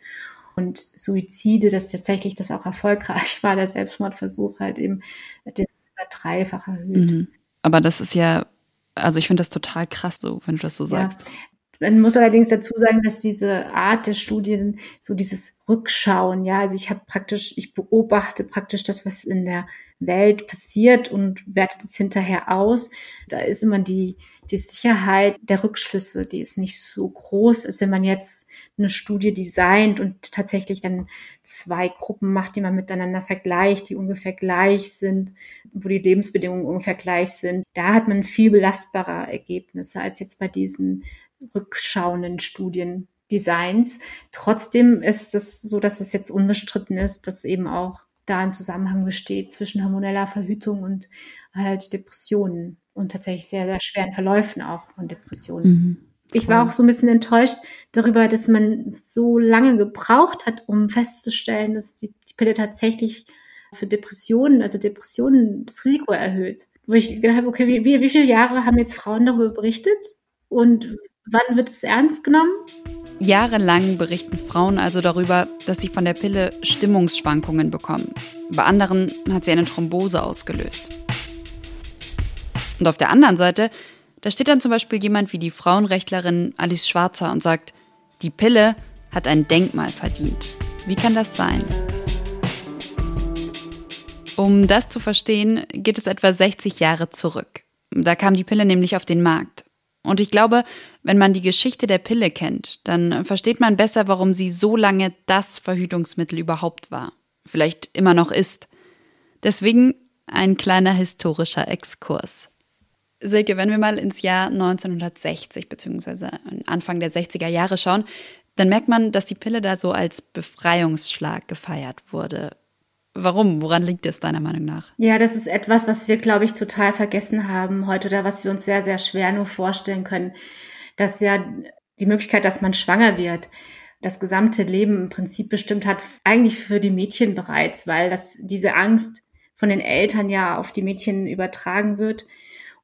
Und Suizide, dass tatsächlich das auch erfolgreich <laughs> war, der Selbstmordversuch halt eben, das ist dreifach erhöht. Mhm. Aber das ist ja, also ich finde das total krass, so, wenn du das so sagst. Ja. Man muss allerdings dazu sagen, dass diese Art der Studien, so dieses Rückschauen, ja, also ich habe praktisch, ich beobachte praktisch das, was in der Welt passiert und werte das hinterher aus. Da ist immer die, die Sicherheit der Rückschlüsse, die ist nicht so groß, als wenn man jetzt eine Studie designt und tatsächlich dann zwei Gruppen macht, die man miteinander vergleicht, die ungefähr gleich sind, wo die Lebensbedingungen ungefähr gleich sind. Da hat man viel belastbarer Ergebnisse als jetzt bei diesen rückschauenden Studien. Designs. Trotzdem ist es so, dass es jetzt unbestritten ist, dass eben auch da ein Zusammenhang besteht zwischen hormoneller Verhütung und halt Depressionen und tatsächlich sehr, sehr schweren Verläufen auch von Depressionen. Mhm. Ich war auch so ein bisschen enttäuscht darüber, dass man so lange gebraucht hat, um festzustellen, dass die, die Pille tatsächlich für Depressionen, also Depressionen, das Risiko erhöht. Wo ich gedacht habe, okay, wie, wie viele Jahre haben jetzt Frauen darüber berichtet und wann wird es ernst genommen? Jahrelang berichten Frauen also darüber, dass sie von der Pille Stimmungsschwankungen bekommen. Bei anderen hat sie eine Thrombose ausgelöst. Und auf der anderen Seite, da steht dann zum Beispiel jemand wie die Frauenrechtlerin Alice Schwarzer und sagt, die Pille hat ein Denkmal verdient. Wie kann das sein? Um das zu verstehen, geht es etwa 60 Jahre zurück. Da kam die Pille nämlich auf den Markt. Und ich glaube, wenn man die Geschichte der Pille kennt, dann versteht man besser, warum sie so lange das Verhütungsmittel überhaupt war. Vielleicht immer noch ist. Deswegen ein kleiner historischer Exkurs. Silke, wenn wir mal ins Jahr 1960 bzw. Anfang der 60er Jahre schauen, dann merkt man, dass die Pille da so als Befreiungsschlag gefeiert wurde. Warum? Woran liegt es deiner Meinung nach? Ja, das ist etwas, was wir, glaube ich, total vergessen haben heute oder was wir uns sehr, sehr schwer nur vorstellen können. Dass ja die Möglichkeit, dass man schwanger wird, das gesamte Leben im Prinzip bestimmt hat, eigentlich für die Mädchen bereits, weil das diese Angst von den Eltern ja auf die Mädchen übertragen wird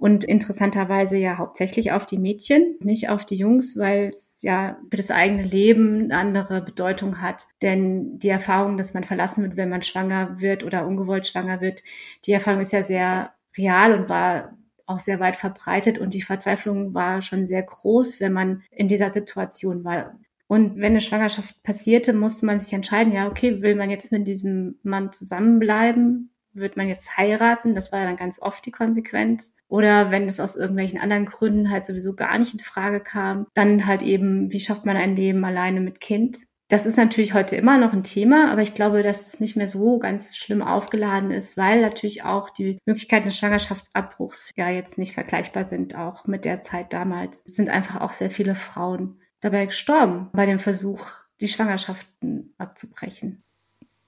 und interessanterweise ja hauptsächlich auf die Mädchen, nicht auf die Jungs, weil es ja für das eigene Leben eine andere Bedeutung hat. Denn die Erfahrung, dass man verlassen wird, wenn man schwanger wird oder ungewollt schwanger wird, die Erfahrung ist ja sehr real und war auch sehr weit verbreitet und die Verzweiflung war schon sehr groß, wenn man in dieser Situation war. Und wenn eine Schwangerschaft passierte, musste man sich entscheiden, ja, okay, will man jetzt mit diesem Mann zusammenbleiben wird man jetzt heiraten? Das war ja dann ganz oft die Konsequenz. Oder wenn es aus irgendwelchen anderen Gründen halt sowieso gar nicht in Frage kam, dann halt eben, wie schafft man ein Leben alleine mit Kind? Das ist natürlich heute immer noch ein Thema, aber ich glaube, dass es nicht mehr so ganz schlimm aufgeladen ist, weil natürlich auch die Möglichkeiten des Schwangerschaftsabbruchs ja jetzt nicht vergleichbar sind, auch mit der Zeit damals. Es sind einfach auch sehr viele Frauen dabei gestorben bei dem Versuch, die Schwangerschaften abzubrechen.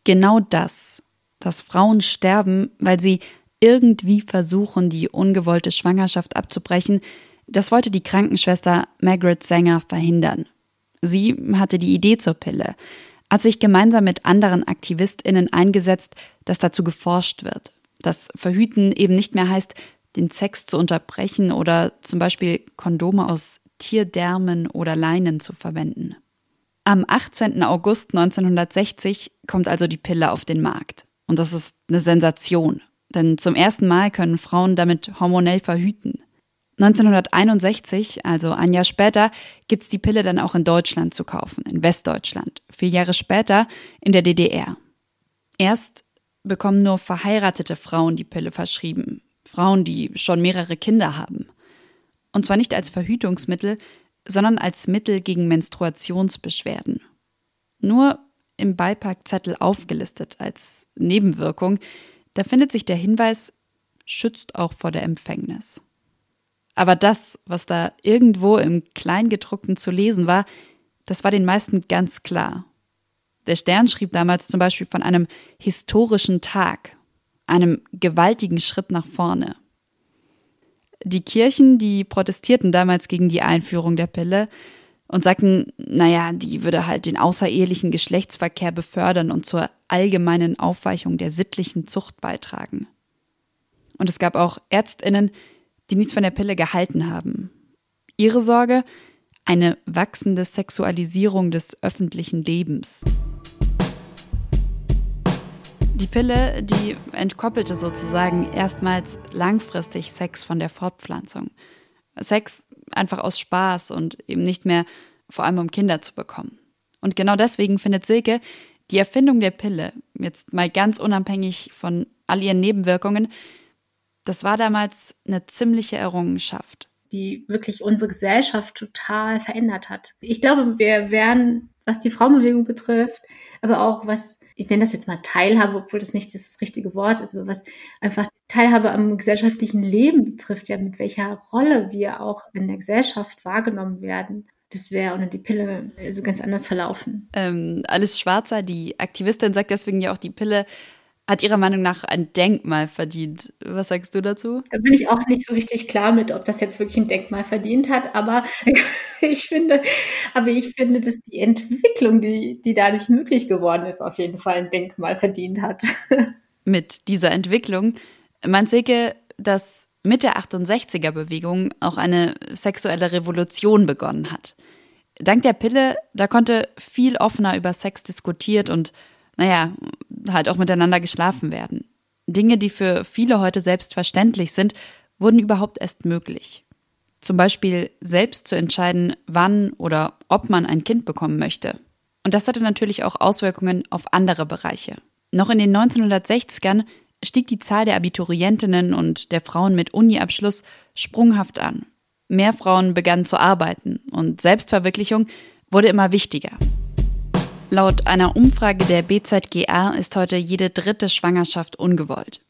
Genau das dass Frauen sterben, weil sie irgendwie versuchen, die ungewollte Schwangerschaft abzubrechen, das wollte die Krankenschwester Margaret Sanger verhindern. Sie hatte die Idee zur Pille, hat sich gemeinsam mit anderen AktivistInnen eingesetzt, dass dazu geforscht wird, dass Verhüten eben nicht mehr heißt, den Sex zu unterbrechen oder zum Beispiel Kondome aus Tierdermen oder Leinen zu verwenden. Am 18. August 1960 kommt also die Pille auf den Markt. Und das ist eine Sensation, denn zum ersten Mal können Frauen damit hormonell verhüten. 1961, also ein Jahr später, gibt's die Pille dann auch in Deutschland zu kaufen, in Westdeutschland. Vier Jahre später in der DDR. Erst bekommen nur verheiratete Frauen die Pille verschrieben. Frauen, die schon mehrere Kinder haben. Und zwar nicht als Verhütungsmittel, sondern als Mittel gegen Menstruationsbeschwerden. Nur im Beipackzettel aufgelistet als Nebenwirkung, da findet sich der Hinweis, schützt auch vor der Empfängnis. Aber das, was da irgendwo im Kleingedruckten zu lesen war, das war den meisten ganz klar. Der Stern schrieb damals zum Beispiel von einem historischen Tag, einem gewaltigen Schritt nach vorne. Die Kirchen, die protestierten damals gegen die Einführung der Pille, und sagten, naja, die würde halt den außerehelichen Geschlechtsverkehr befördern und zur allgemeinen Aufweichung der sittlichen Zucht beitragen. Und es gab auch Ärztinnen, die nichts von der Pille gehalten haben. Ihre Sorge? Eine wachsende Sexualisierung des öffentlichen Lebens. Die Pille, die entkoppelte sozusagen erstmals langfristig Sex von der Fortpflanzung. Sex einfach aus Spaß und eben nicht mehr vor allem um Kinder zu bekommen. Und genau deswegen findet Silke die Erfindung der Pille, jetzt mal ganz unabhängig von all ihren Nebenwirkungen, das war damals eine ziemliche Errungenschaft. Die wirklich unsere Gesellschaft total verändert hat. Ich glaube, wir wären, was die Frauenbewegung betrifft, aber auch was, ich nenne das jetzt mal Teilhabe, obwohl das nicht das richtige Wort ist, aber was einfach Teilhabe am gesellschaftlichen Leben betrifft, ja, mit welcher Rolle wir auch in der Gesellschaft wahrgenommen werden. Das wäre ohne die Pille so ganz anders verlaufen. Ähm, Alice Schwarzer, die Aktivistin, sagt deswegen ja auch, die Pille hat ihrer Meinung nach ein Denkmal verdient. Was sagst du dazu? Da bin ich auch nicht so richtig klar mit, ob das jetzt wirklich ein Denkmal verdient hat, aber <laughs> ich finde, aber ich finde, dass die Entwicklung, die, die dadurch möglich geworden ist, auf jeden Fall ein Denkmal verdient hat. <laughs> Mit dieser Entwicklung meint Silke, dass mit der 68er Bewegung auch eine sexuelle Revolution begonnen hat. Dank der Pille, da konnte viel offener über Sex diskutiert und, naja, halt auch miteinander geschlafen werden. Dinge, die für viele heute selbstverständlich sind, wurden überhaupt erst möglich. Zum Beispiel selbst zu entscheiden, wann oder ob man ein Kind bekommen möchte. Und das hatte natürlich auch Auswirkungen auf andere Bereiche. Noch in den 1960ern stieg die Zahl der Abiturientinnen und der Frauen mit Uni-Abschluss sprunghaft an. Mehr Frauen begannen zu arbeiten und Selbstverwirklichung wurde immer wichtiger. Laut einer Umfrage der BZGR ist heute jede dritte Schwangerschaft ungewollt.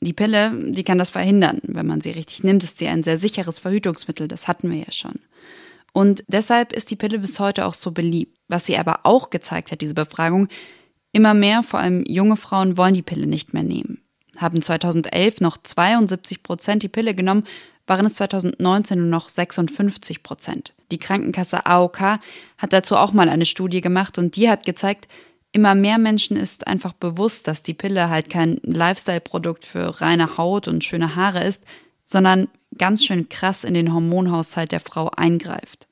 Die Pille, die kann das verhindern. Wenn man sie richtig nimmt, ist sie ein sehr sicheres Verhütungsmittel. Das hatten wir ja schon. Und deshalb ist die Pille bis heute auch so beliebt. Was sie aber auch gezeigt hat, diese Befragung, immer mehr, vor allem junge Frauen, wollen die Pille nicht mehr nehmen. Haben 2011 noch 72 Prozent die Pille genommen, waren es 2019 nur noch 56 Prozent. Die Krankenkasse AOK hat dazu auch mal eine Studie gemacht und die hat gezeigt, immer mehr Menschen ist einfach bewusst, dass die Pille halt kein Lifestyle-Produkt für reine Haut und schöne Haare ist, sondern ganz schön krass in den Hormonhaushalt der Frau eingreift.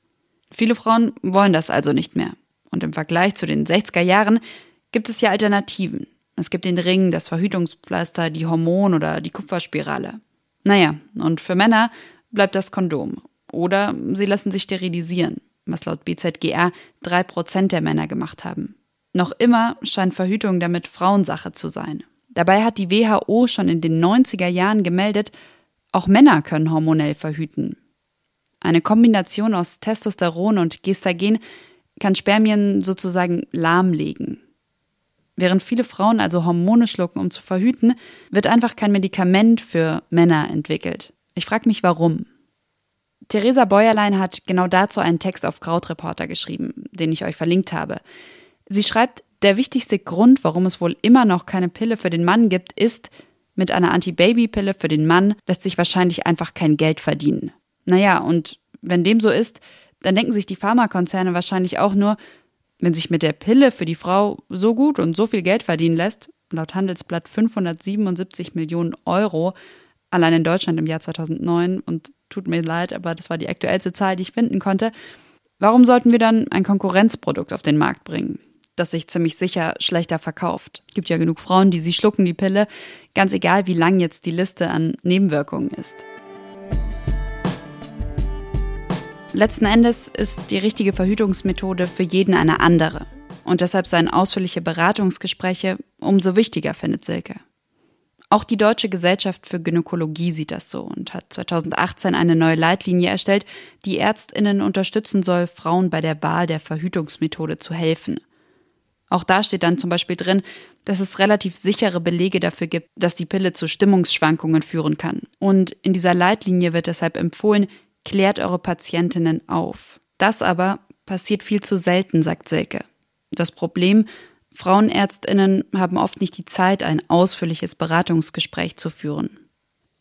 Viele Frauen wollen das also nicht mehr. Und im Vergleich zu den 60er Jahren gibt es ja Alternativen. Es gibt den Ring, das Verhütungspflaster, die Hormon- oder die Kupferspirale. Naja, und für Männer bleibt das Kondom. Oder sie lassen sich sterilisieren, was laut BZGR drei Prozent der Männer gemacht haben. Noch immer scheint Verhütung damit Frauensache zu sein. Dabei hat die WHO schon in den 90er Jahren gemeldet, auch Männer können hormonell verhüten. Eine Kombination aus Testosteron und Gestagen kann Spermien sozusagen lahmlegen. Während viele Frauen also Hormone schlucken, um zu verhüten, wird einfach kein Medikament für Männer entwickelt. Ich frage mich, warum. Theresa Bäuerlein hat genau dazu einen Text auf Krautreporter geschrieben, den ich euch verlinkt habe. Sie schreibt, der wichtigste Grund, warum es wohl immer noch keine Pille für den Mann gibt, ist, mit einer Anti-Baby-Pille für den Mann lässt sich wahrscheinlich einfach kein Geld verdienen. Naja, und wenn dem so ist, dann denken sich die Pharmakonzerne wahrscheinlich auch nur, wenn sich mit der Pille für die Frau so gut und so viel Geld verdienen lässt, laut Handelsblatt 577 Millionen Euro, allein in Deutschland im Jahr 2009, und tut mir leid, aber das war die aktuellste Zahl, die ich finden konnte, warum sollten wir dann ein Konkurrenzprodukt auf den Markt bringen? das sich ziemlich sicher schlechter verkauft. Es gibt ja genug Frauen, die sie schlucken die Pille, ganz egal wie lang jetzt die Liste an Nebenwirkungen ist. Letzten Endes ist die richtige Verhütungsmethode für jeden eine andere. Und deshalb seien ausführliche Beratungsgespräche umso wichtiger, findet Silke. Auch die Deutsche Gesellschaft für Gynäkologie sieht das so und hat 2018 eine neue Leitlinie erstellt, die Ärztinnen unterstützen soll, Frauen bei der Wahl der Verhütungsmethode zu helfen. Auch da steht dann zum Beispiel drin, dass es relativ sichere Belege dafür gibt, dass die Pille zu Stimmungsschwankungen führen kann. Und in dieser Leitlinie wird deshalb empfohlen, klärt eure Patientinnen auf. Das aber passiert viel zu selten, sagt Silke. Das Problem, Frauenärztinnen haben oft nicht die Zeit, ein ausführliches Beratungsgespräch zu führen.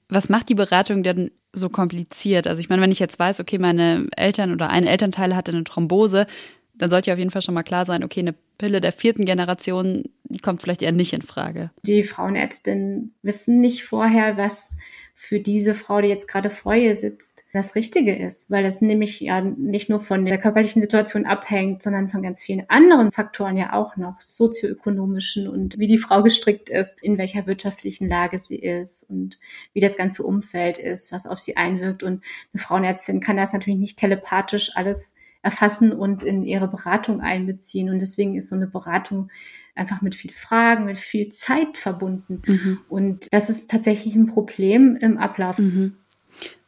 Was macht die Beratung denn so kompliziert? Also ich meine, wenn ich jetzt weiß, okay, meine Eltern oder ein Elternteil hatte eine Thrombose, dann sollte ja auf jeden Fall schon mal klar sein, okay, eine Pille der vierten Generation kommt vielleicht eher nicht in Frage. Die Frauenärztinnen wissen nicht vorher, was für diese Frau, die jetzt gerade vor ihr sitzt, das Richtige ist, weil das nämlich ja nicht nur von der körperlichen Situation abhängt, sondern von ganz vielen anderen Faktoren ja auch noch, sozioökonomischen und wie die Frau gestrickt ist, in welcher wirtschaftlichen Lage sie ist und wie das ganze Umfeld ist, was auf sie einwirkt. Und eine Frauenärztin kann das natürlich nicht telepathisch alles erfassen und in ihre Beratung einbeziehen. Und deswegen ist so eine Beratung einfach mit viel Fragen, mit viel Zeit verbunden. Mhm. Und das ist tatsächlich ein Problem im Ablauf. Mhm.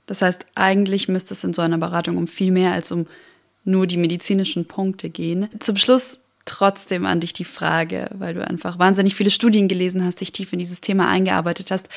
Das heißt, eigentlich müsste es in so einer Beratung um viel mehr als um nur die medizinischen Punkte gehen. Zum Schluss trotzdem an dich die Frage, weil du einfach wahnsinnig viele Studien gelesen hast, dich tief in dieses Thema eingearbeitet hast.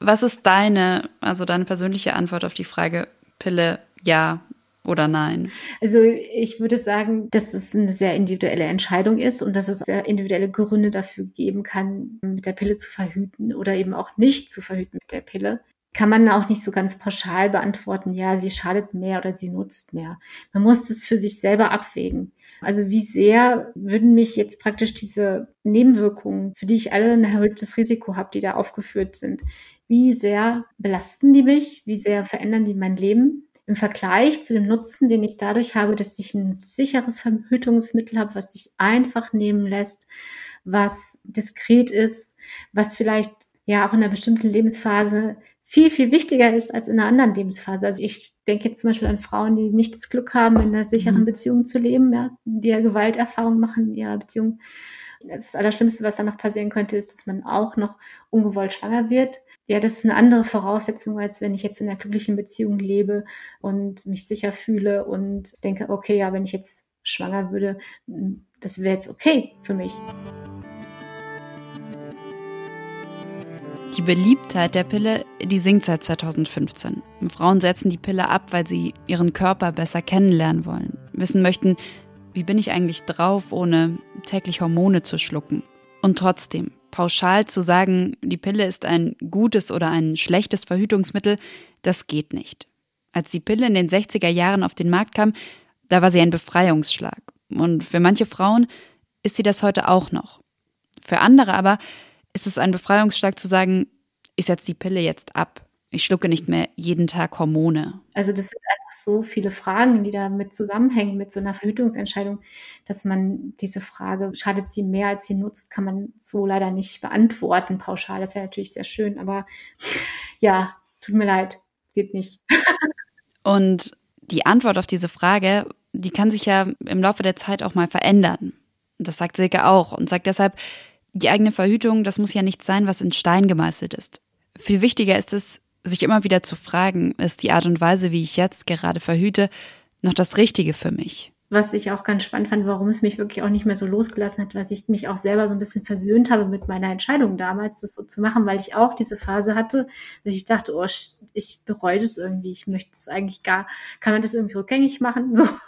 Was ist deine, also deine persönliche Antwort auf die Frage Pille ja oder nein? Also ich würde sagen, dass es eine sehr individuelle Entscheidung ist und dass es sehr individuelle Gründe dafür geben kann, mit der Pille zu verhüten oder eben auch nicht zu verhüten mit der Pille. Kann man auch nicht so ganz pauschal beantworten, ja, sie schadet mehr oder sie nutzt mehr. Man muss es für sich selber abwägen. Also wie sehr würden mich jetzt praktisch diese Nebenwirkungen, für die ich alle ein erhöhtes Risiko habe, die da aufgeführt sind, wie sehr belasten die mich, wie sehr verändern die mein Leben? Im Vergleich zu dem Nutzen, den ich dadurch habe, dass ich ein sicheres Verhütungsmittel habe, was sich einfach nehmen lässt, was diskret ist, was vielleicht ja auch in einer bestimmten Lebensphase viel, viel wichtiger ist als in einer anderen Lebensphase. Also ich denke jetzt zum Beispiel an Frauen, die nicht das Glück haben, in einer sicheren mhm. Beziehung zu leben, ja, die ja Gewalterfahrung machen in ihrer Beziehung. Das Allerschlimmste, was dann noch passieren könnte, ist, dass man auch noch ungewollt schwanger wird. Ja, das ist eine andere Voraussetzung, als wenn ich jetzt in einer glücklichen Beziehung lebe und mich sicher fühle und denke, okay, ja, wenn ich jetzt schwanger würde, das wäre jetzt okay für mich. Die Beliebtheit der Pille, die sinkt seit 2015. Frauen setzen die Pille ab, weil sie ihren Körper besser kennenlernen wollen, wissen möchten, wie bin ich eigentlich drauf, ohne täglich Hormone zu schlucken. Und trotzdem, pauschal zu sagen, die Pille ist ein gutes oder ein schlechtes Verhütungsmittel, das geht nicht. Als die Pille in den 60er Jahren auf den Markt kam, da war sie ein Befreiungsschlag. Und für manche Frauen ist sie das heute auch noch. Für andere aber ist es ein Befreiungsschlag zu sagen, ich setze die Pille jetzt ab. Ich schlucke nicht mehr jeden Tag Hormone. Also das sind einfach so viele Fragen, die damit zusammenhängen mit so einer Verhütungsentscheidung, dass man diese Frage, schadet sie mehr als sie nutzt, kann man so leider nicht beantworten pauschal. Das wäre natürlich sehr schön, aber <laughs> ja, tut mir leid, geht nicht. <laughs> Und die Antwort auf diese Frage, die kann sich ja im Laufe der Zeit auch mal verändern. Das sagt Silke auch und sagt deshalb, die eigene Verhütung, das muss ja nichts sein, was in Stein gemeißelt ist. Viel wichtiger ist es, sich immer wieder zu fragen, ist die Art und Weise, wie ich jetzt gerade verhüte, noch das Richtige für mich? Was ich auch ganz spannend fand, warum es mich wirklich auch nicht mehr so losgelassen hat, weil ich mich auch selber so ein bisschen versöhnt habe mit meiner Entscheidung damals, das so zu machen, weil ich auch diese Phase hatte, dass ich dachte, oh, ich bereue das irgendwie, ich möchte es eigentlich gar, kann man das irgendwie rückgängig machen? <laughs>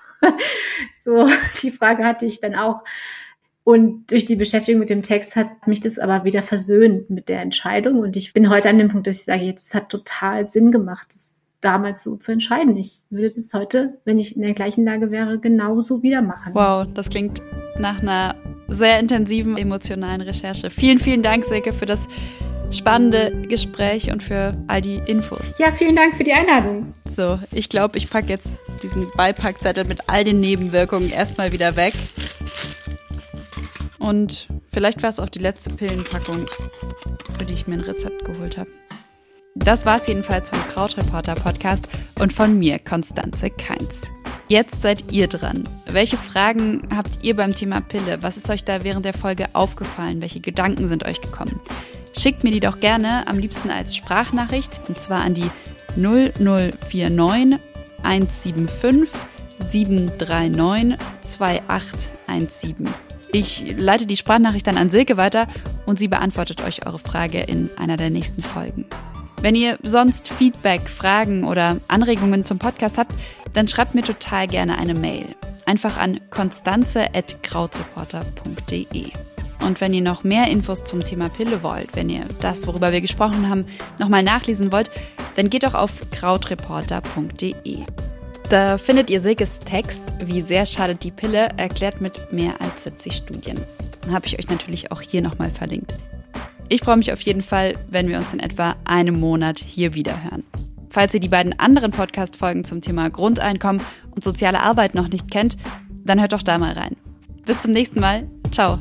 So, so die Frage hatte ich dann auch. Und durch die Beschäftigung mit dem Text hat mich das aber wieder versöhnt mit der Entscheidung. Und ich bin heute an dem Punkt, dass ich sage, jetzt hat total Sinn gemacht, das damals so zu entscheiden. Ich würde das heute, wenn ich in der gleichen Lage wäre, genauso wieder machen. Wow, das klingt nach einer sehr intensiven emotionalen Recherche. Vielen, vielen Dank, Silke, für das spannende Gespräch und für all die Infos. Ja, vielen Dank für die Einladung. So, ich glaube, ich packe jetzt diesen Beipackzettel mit all den Nebenwirkungen erstmal wieder weg. Und vielleicht war es auch die letzte Pillenpackung, für die ich mir ein Rezept geholt habe. Das war es jedenfalls vom Krautreporter Podcast und von mir, Konstanze Keins. Jetzt seid ihr dran. Welche Fragen habt ihr beim Thema Pille? Was ist euch da während der Folge aufgefallen? Welche Gedanken sind euch gekommen? Schickt mir die doch gerne, am liebsten als Sprachnachricht, und zwar an die 0049 175 739 2817. Ich leite die Sprachnachricht dann an Silke weiter und sie beantwortet euch eure Frage in einer der nächsten Folgen. Wenn ihr sonst Feedback, Fragen oder Anregungen zum Podcast habt, dann schreibt mir total gerne eine Mail. Einfach an konstanze.krautreporter.de. Und wenn ihr noch mehr Infos zum Thema Pille wollt, wenn ihr das, worüber wir gesprochen haben, nochmal nachlesen wollt, dann geht doch auf krautreporter.de. Da findet ihr Silkes Text, wie sehr schadet die Pille, erklärt mit mehr als 70 Studien. Habe ich euch natürlich auch hier nochmal verlinkt. Ich freue mich auf jeden Fall, wenn wir uns in etwa einem Monat hier wieder hören. Falls ihr die beiden anderen Podcast-Folgen zum Thema Grundeinkommen und soziale Arbeit noch nicht kennt, dann hört doch da mal rein. Bis zum nächsten Mal. Ciao.